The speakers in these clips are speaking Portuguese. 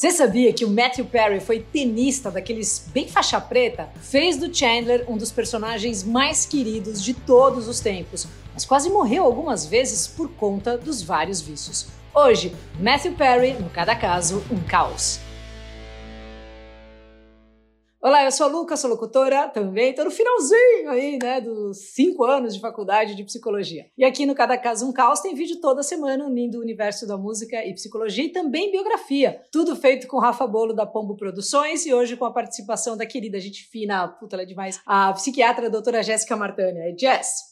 Você sabia que o Matthew Perry foi tenista daqueles bem faixa preta? Fez do Chandler um dos personagens mais queridos de todos os tempos, mas quase morreu algumas vezes por conta dos vários vícios. Hoje, Matthew Perry, no Cada Caso, um caos. Olá, eu sou a Luca, sou locutora também, tô no finalzinho aí, né, dos cinco anos de faculdade de psicologia. E aqui no Cada Caso Um Caos tem vídeo toda semana unindo o universo da música e psicologia e também biografia. Tudo feito com Rafa Bolo da Pombo Produções e hoje com a participação da querida gente fina, puta, ela é demais, a psiquiatra a doutora Jéssica Martânia. É Jess,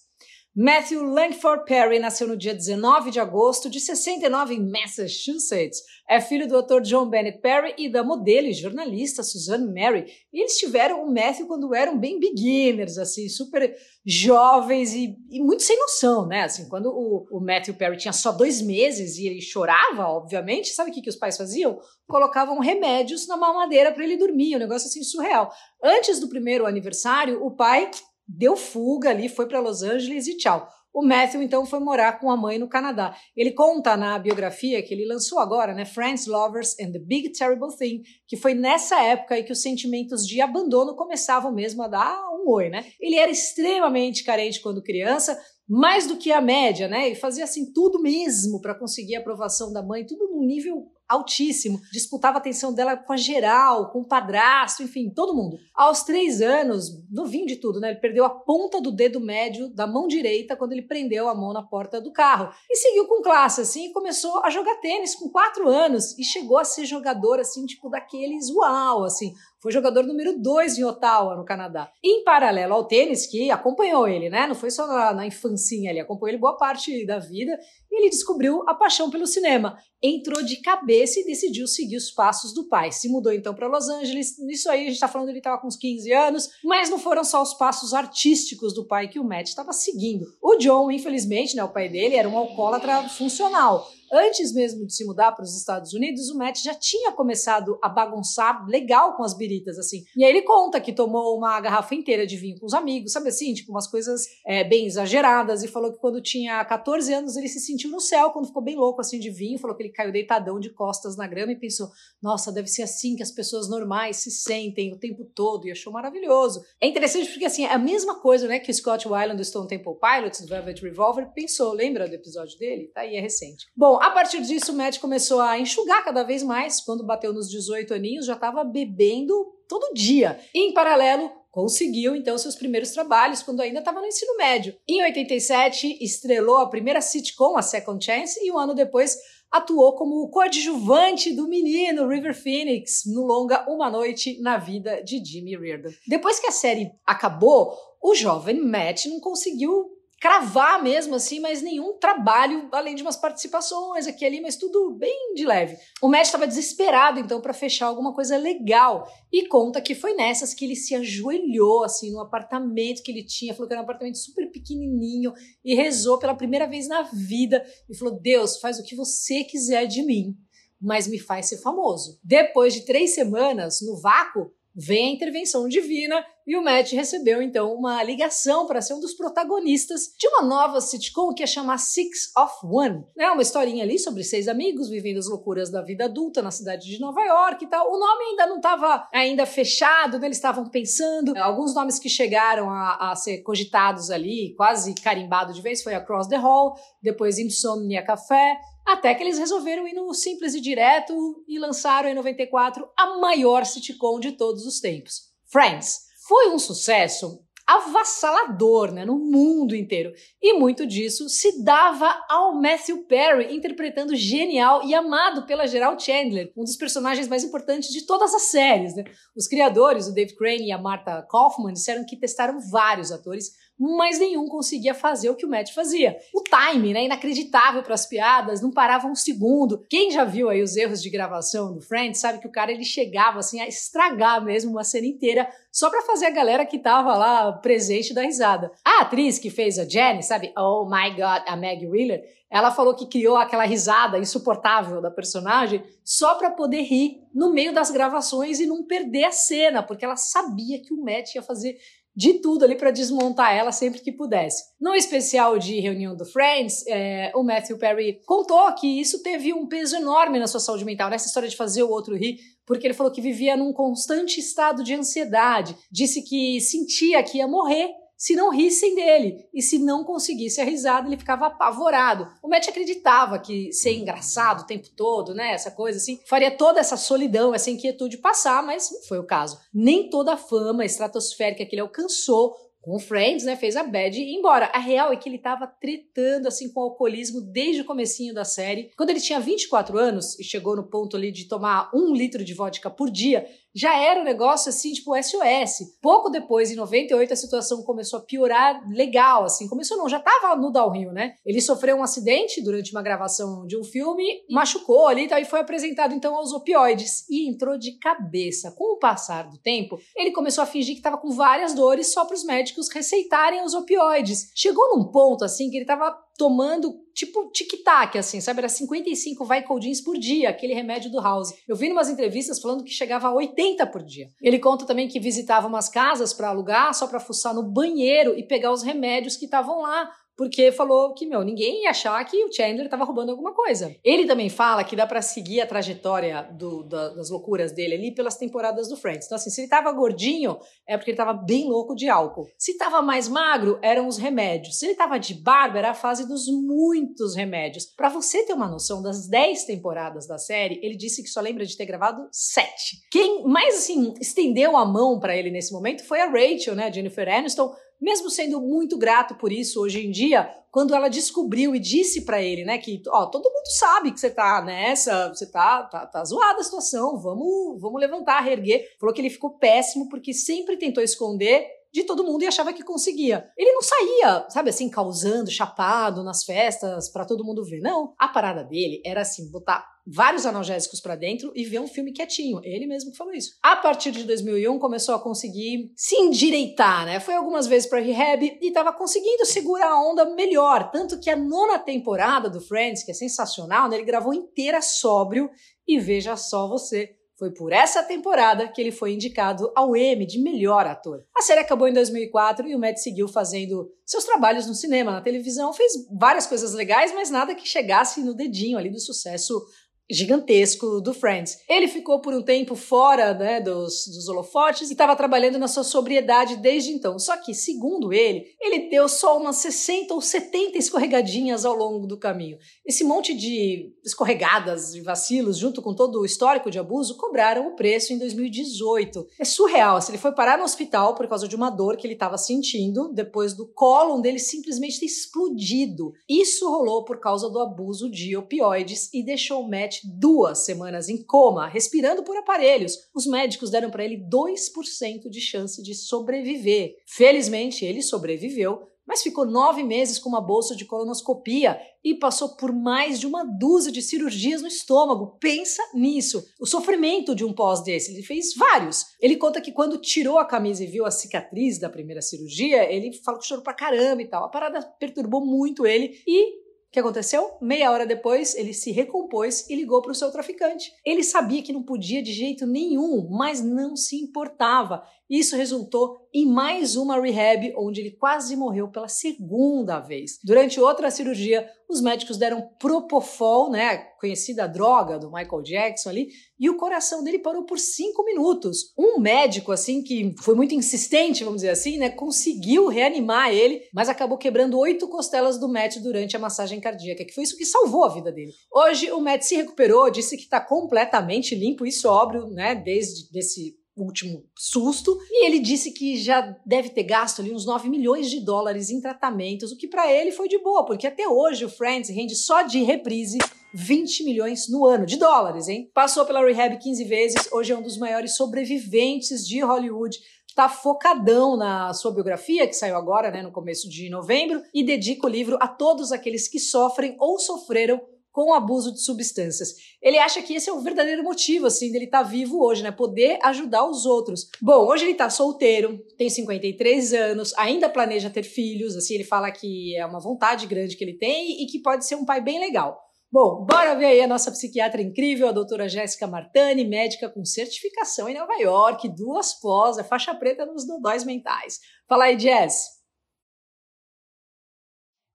Matthew Langford Perry nasceu no dia 19 de agosto de 69 em Massachusetts. É filho do Dr. John Bennett Perry e da modelo e jornalista Suzanne Mary. E eles tiveram o Matthew quando eram bem beginners, assim, super jovens e, e muito sem noção, né? Assim, quando o, o, Matthew Perry tinha só dois meses e ele chorava, obviamente, sabe o que, que os pais faziam? Colocavam remédios na mamadeira para ele dormir, um negócio assim surreal. Antes do primeiro aniversário, o pai deu fuga ali, foi para Los Angeles e tchau. O Matthew, então, foi morar com a mãe no Canadá. Ele conta na biografia que ele lançou agora, né? Friends, Lovers and the Big Terrible Thing, que foi nessa época aí que os sentimentos de abandono começavam mesmo a dar um oi, né? Ele era extremamente carente quando criança, mais do que a média, né? E fazia assim tudo mesmo para conseguir a aprovação da mãe, tudo num nível altíssimo, disputava a atenção dela com a geral, com o padrasto, enfim, todo mundo. Aos três anos, novinho de tudo, né? Ele perdeu a ponta do dedo médio da mão direita quando ele prendeu a mão na porta do carro. E seguiu com classe, assim, e começou a jogar tênis com quatro anos. E chegou a ser jogador, assim, tipo, daqueles uau, assim. Foi jogador número dois em Ottawa, no Canadá. Em paralelo ao tênis, que acompanhou ele, né? Não foi só na, na infancinha ali, acompanhou ele boa parte da vida. E ele descobriu a paixão pelo cinema. Entrou de cabeça e decidiu seguir os passos do pai. Se mudou então para Los Angeles. Nisso aí a gente está falando ele estava com uns 15 anos, mas não foram só os passos artísticos do pai que o Matt estava seguindo. O John, infelizmente, né, o pai dele era um alcoólatra funcional antes mesmo de se mudar para os Estados Unidos, o Matt já tinha começado a bagunçar legal com as biritas, assim. E aí ele conta que tomou uma garrafa inteira de vinho com os amigos, sabe assim? Tipo, umas coisas é, bem exageradas. E falou que quando tinha 14 anos ele se sentiu no céu, quando ficou bem louco assim de vinho. Falou que ele caiu deitadão de costas na grama e pensou: nossa, deve ser assim que as pessoas normais se sentem o tempo todo. E achou maravilhoso. É interessante porque, assim, é a mesma coisa, né, que o Scott Weiland do Stone Temple Pilots, do Velvet Revolver, pensou. Lembra do episódio dele? Tá aí, é recente. Bom, a partir disso, o Matt começou a enxugar cada vez mais. Quando bateu nos 18 aninhos, já estava bebendo todo dia. Em paralelo, conseguiu então seus primeiros trabalhos quando ainda estava no ensino médio. Em 87, estrelou a primeira sitcom, a Second Chance, e um ano depois atuou como coadjuvante do menino River Phoenix no longa Uma Noite na Vida de Jimmy Reardon. Depois que a série acabou, o jovem Matt não conseguiu cravar mesmo assim, mas nenhum trabalho além de umas participações aqui e ali, mas tudo bem de leve. O Matt estava desesperado então para fechar alguma coisa legal e conta que foi nessas que ele se ajoelhou assim no apartamento que ele tinha, falou que era um apartamento super pequenininho e rezou pela primeira vez na vida e falou: "Deus, faz o que você quiser de mim, mas me faz ser famoso". Depois de três semanas no vácuo, vem a intervenção divina e o Matt recebeu então uma ligação para ser um dos protagonistas de uma nova sitcom que ia chamar Six of One. É uma historinha ali sobre seis amigos vivendo as loucuras da vida adulta na cidade de Nova York e tal. O nome ainda não estava ainda fechado, né? eles estavam pensando. Alguns nomes que chegaram a, a ser cogitados ali, quase carimbado de vez, foi Across the Hall, depois Insomnia Café, até que eles resolveram ir no simples e direto e lançaram em 94 a maior sitcom de todos os tempos, Friends. Foi um sucesso avassalador né, no mundo inteiro. E muito disso se dava ao Matthew Perry, interpretando genial e amado pela Gerald Chandler, um dos personagens mais importantes de todas as séries. Né? Os criadores, o Dave Crane e a Martha Kaufman, disseram que testaram vários atores mas nenhum conseguia fazer o que o Matt fazia. O time, né, inacreditável para as piadas, não parava um segundo. Quem já viu aí os erros de gravação do Friends sabe que o cara ele chegava assim a estragar mesmo uma cena inteira só para fazer a galera que tava lá presente dar risada. A atriz que fez a Jenny, sabe? Oh my God, a Maggie Wheeler, ela falou que criou aquela risada insuportável da personagem só para poder rir no meio das gravações e não perder a cena, porque ela sabia que o Matt ia fazer de tudo ali para desmontar ela sempre que pudesse. No especial de reunião do Friends, é, o Matthew Perry contou que isso teve um peso enorme na sua saúde mental, nessa história de fazer o outro rir, porque ele falou que vivia num constante estado de ansiedade, disse que sentia que ia morrer se não rissem dele. E se não conseguisse a risada, ele ficava apavorado. O Matt acreditava que ser engraçado o tempo todo, né? Essa coisa assim, faria toda essa solidão, essa inquietude passar, mas não foi o caso. Nem toda a fama estratosférica que ele alcançou com Friends, né, fez a Bad ir embora. A real é que ele estava tretando assim com o alcoolismo desde o comecinho da série. Quando ele tinha 24 anos e chegou no ponto ali de tomar um litro de vodka por dia, já era um negócio assim, tipo SOS. Pouco depois, em 98, a situação começou a piorar legal, assim. Começou não, já tava no downhill, né? Ele sofreu um acidente durante uma gravação de um filme, machucou ali e foi apresentado então aos opioides e entrou de cabeça. Com o passar do tempo, ele começou a fingir que estava com várias dores só para os médicos receitarem os opioides. Chegou num ponto assim que ele estava tomando tipo tic-tac, assim, sabe? Era 55 Vicodins por dia, aquele remédio do House. Eu vi umas entrevistas falando que chegava a 80 por dia. Ele conta também que visitava umas casas para alugar só para fuçar no banheiro e pegar os remédios que estavam lá porque falou que, meu, ninguém ia achar que o Chandler estava roubando alguma coisa. Ele também fala que dá para seguir a trajetória do, da, das loucuras dele ali pelas temporadas do Friends. Então, assim, se ele tava gordinho, é porque ele tava bem louco de álcool. Se tava mais magro, eram os remédios. Se ele tava de barba, era a fase dos muitos remédios. Para você ter uma noção das 10 temporadas da série, ele disse que só lembra de ter gravado 7. Quem mais, assim, estendeu a mão para ele nesse momento foi a Rachel, né, Jennifer Aniston, mesmo sendo muito grato por isso hoje em dia, quando ela descobriu e disse para ele, né, que, ó, todo mundo sabe que você tá nessa, você tá, tá, tá zoada a situação, vamos, vamos levantar, reerguer. Falou que ele ficou péssimo porque sempre tentou esconder de todo mundo e achava que conseguia. Ele não saía, sabe assim, causando, chapado nas festas para todo mundo ver. Não, a parada dele era assim, botar vários analgésicos para dentro e ver um filme quietinho. Ele mesmo que falou isso. A partir de 2001 começou a conseguir se endireitar, né? Foi algumas vezes para rehab e estava conseguindo segurar a onda melhor, tanto que a nona temporada do Friends, que é sensacional, né? ele gravou inteira sóbrio e veja só você, foi por essa temporada que ele foi indicado ao Emmy de melhor ator. A série acabou em 2004 e o Matt seguiu fazendo seus trabalhos no cinema, na televisão, fez várias coisas legais, mas nada que chegasse no dedinho ali do sucesso gigantesco do Friends. Ele ficou por um tempo fora né, dos, dos holofotes e estava trabalhando na sua sobriedade desde então. Só que, segundo ele, ele deu só umas 60 ou 70 escorregadinhas ao longo do caminho. Esse monte de escorregadas e vacilos, junto com todo o histórico de abuso, cobraram o preço em 2018. É surreal. Se ele foi parar no hospital por causa de uma dor que ele estava sentindo depois do cólon dele simplesmente ter explodido. Isso rolou por causa do abuso de opioides e deixou o Matt duas semanas em coma, respirando por aparelhos. Os médicos deram para ele 2% de chance de sobreviver. Felizmente, ele sobreviveu, mas ficou nove meses com uma bolsa de colonoscopia e passou por mais de uma dúzia de cirurgias no estômago. Pensa nisso. O sofrimento de um pós desse. Ele fez vários. Ele conta que quando tirou a camisa e viu a cicatriz da primeira cirurgia, ele falou que chorou pra caramba e tal. A parada perturbou muito ele e o que aconteceu? Meia hora depois, ele se recompôs e ligou para o seu traficante. Ele sabia que não podia de jeito nenhum, mas não se importava. Isso resultou em mais uma rehab, onde ele quase morreu pela segunda vez. Durante outra cirurgia, os médicos deram Propofol, né, conhecida droga do Michael Jackson ali, e o coração dele parou por cinco minutos. Um médico, assim, que foi muito insistente, vamos dizer assim, né, conseguiu reanimar ele, mas acabou quebrando oito costelas do Matt durante a massagem cardíaca, que foi isso que salvou a vida dele. Hoje, o Matt se recuperou, disse que está completamente limpo e sóbrio, né, desde esse último susto, e ele disse que já deve ter gasto ali uns 9 milhões de dólares em tratamentos, o que para ele foi de boa, porque até hoje o Friends rende só de reprise 20 milhões no ano de dólares, hein? Passou pela rehab 15 vezes, hoje é um dos maiores sobreviventes de Hollywood, tá focadão na sua biografia, que saiu agora, né, no começo de novembro, e dedica o livro a todos aqueles que sofrem ou sofreram com abuso de substâncias. Ele acha que esse é o verdadeiro motivo, assim, dele estar tá vivo hoje, né? Poder ajudar os outros. Bom, hoje ele tá solteiro, tem 53 anos, ainda planeja ter filhos, assim, ele fala que é uma vontade grande que ele tem e que pode ser um pai bem legal. Bom, bora ver aí a nossa psiquiatra incrível, a doutora Jéssica Martani, médica com certificação em Nova York, duas pós, é faixa preta nos dodóis mentais. Fala aí, Jess.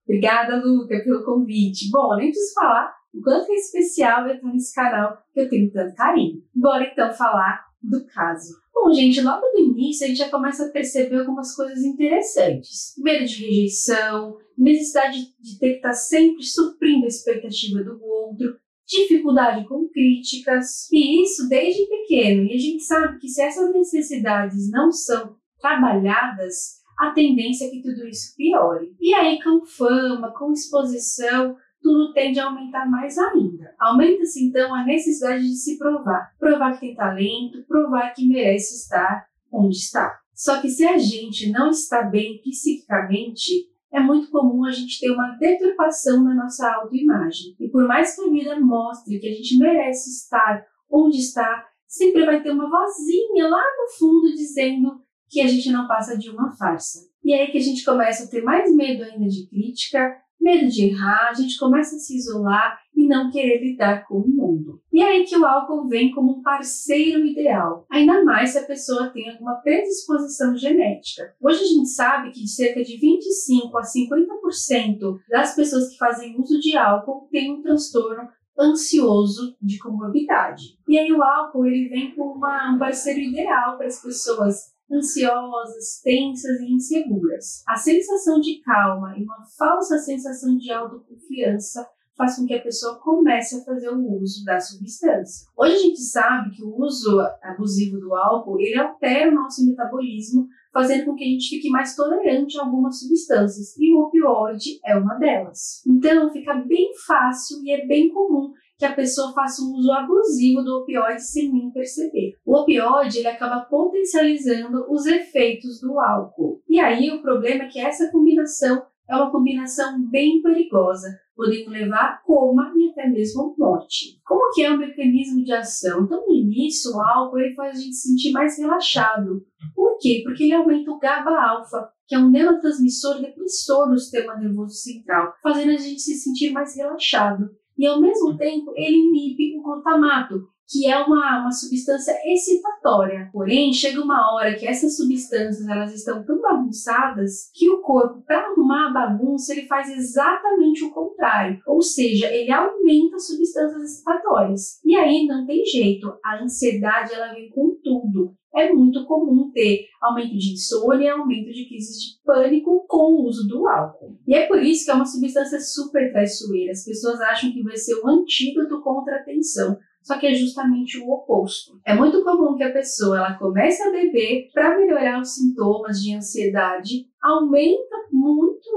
Obrigada, Luca, pelo convite. Bom, nem preciso falar o quanto é especial eu estar nesse canal que eu tenho tanto carinho. Bora então falar do caso. Bom, gente, logo no início a gente já começa a perceber algumas coisas interessantes. Medo de rejeição, necessidade de ter que estar sempre suprindo a expectativa do outro, dificuldade com críticas, e isso desde pequeno. E a gente sabe que se essas necessidades não são trabalhadas, a tendência é que tudo isso piore. E aí, com fama, com exposição, tudo tende a aumentar mais ainda. Aumenta-se então a necessidade de se provar. Provar que tem talento, provar que merece estar onde está. Só que se a gente não está bem psiquicamente, é muito comum a gente ter uma deturpação na nossa autoimagem. E por mais que a vida mostre que a gente merece estar onde está, sempre vai ter uma vozinha lá no fundo dizendo que a gente não passa de uma farsa. E é aí que a gente começa a ter mais medo ainda de crítica, medo de errar, a gente começa a se isolar e não querer lidar com o mundo. E é aí que o álcool vem como um parceiro ideal, ainda mais se a pessoa tem alguma predisposição genética. Hoje a gente sabe que cerca de 25 a 50% das pessoas que fazem uso de álcool têm um transtorno ansioso de comorbidade. E aí o álcool ele vem como uma, um parceiro ideal para as pessoas ansiosas, tensas e inseguras. A sensação de calma e uma falsa sensação de autoconfiança faz com que a pessoa comece a fazer o uso da substância. Hoje a gente sabe que o uso abusivo do álcool ele altera o nosso metabolismo, fazendo com que a gente fique mais tolerante a algumas substâncias, e o opioide é uma delas. Então fica bem fácil e é bem comum que a pessoa faça um uso abusivo do opioide sem nem perceber. O opioide ele acaba potencializando os efeitos do álcool. E aí o problema é que essa combinação é uma combinação bem perigosa, podendo levar a coma e até mesmo morte. Como que é o mecanismo de ação? Então, no início, o álcool ele faz a gente se sentir mais relaxado. Por quê? Porque ele aumenta o GABA-alfa, que é um neurotransmissor depressor do sistema nervoso central, fazendo a gente se sentir mais relaxado e ao mesmo tempo ele inibe o glutamato, que é uma, uma substância excitatória. Porém, chega uma hora que essas substâncias elas estão tão bagunçadas que o corpo, para arrumar a bagunça, ele faz exatamente o contrário. Ou seja, ele aumenta as substâncias excitatórias. E aí não tem jeito, a ansiedade ela vem com tudo é muito comum ter aumento de insônia, aumento de crises de pânico com o uso do álcool. E é por isso que é uma substância super traiçoeira. As pessoas acham que vai ser o antídoto contra a tensão, só que é justamente o oposto. É muito comum que a pessoa ela comece a beber para melhorar os sintomas de ansiedade, aumenta muito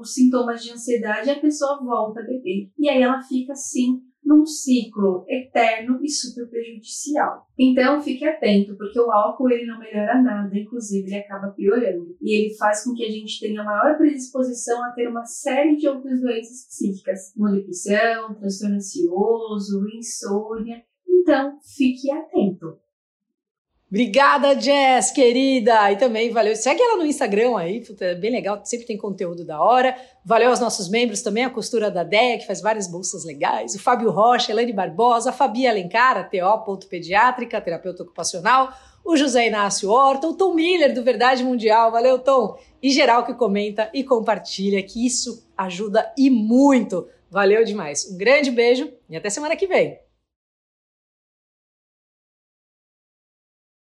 os sintomas de ansiedade e a pessoa volta a beber. E aí ela fica assim num ciclo eterno e super prejudicial. Então fique atento, porque o álcool ele não melhora nada, inclusive ele acaba piorando. E ele faz com que a gente tenha maior predisposição a ter uma série de outras doenças psíquicas, como transtorno ansioso, insônia. Então fique atento. Obrigada, Jess, querida! E também valeu. Segue ela no Instagram aí, é bem legal, sempre tem conteúdo da hora. Valeu aos nossos membros também, a costura da DEA, que faz várias bolsas legais, o Fábio Rocha, Elaine Barbosa, a Fabi Alencar, TO. Pediátrica, terapeuta ocupacional, o José Inácio Horta, o Tom Miller, do Verdade Mundial. Valeu, Tom! E geral que comenta e compartilha, que isso ajuda e muito. Valeu demais. Um grande beijo e até semana que vem.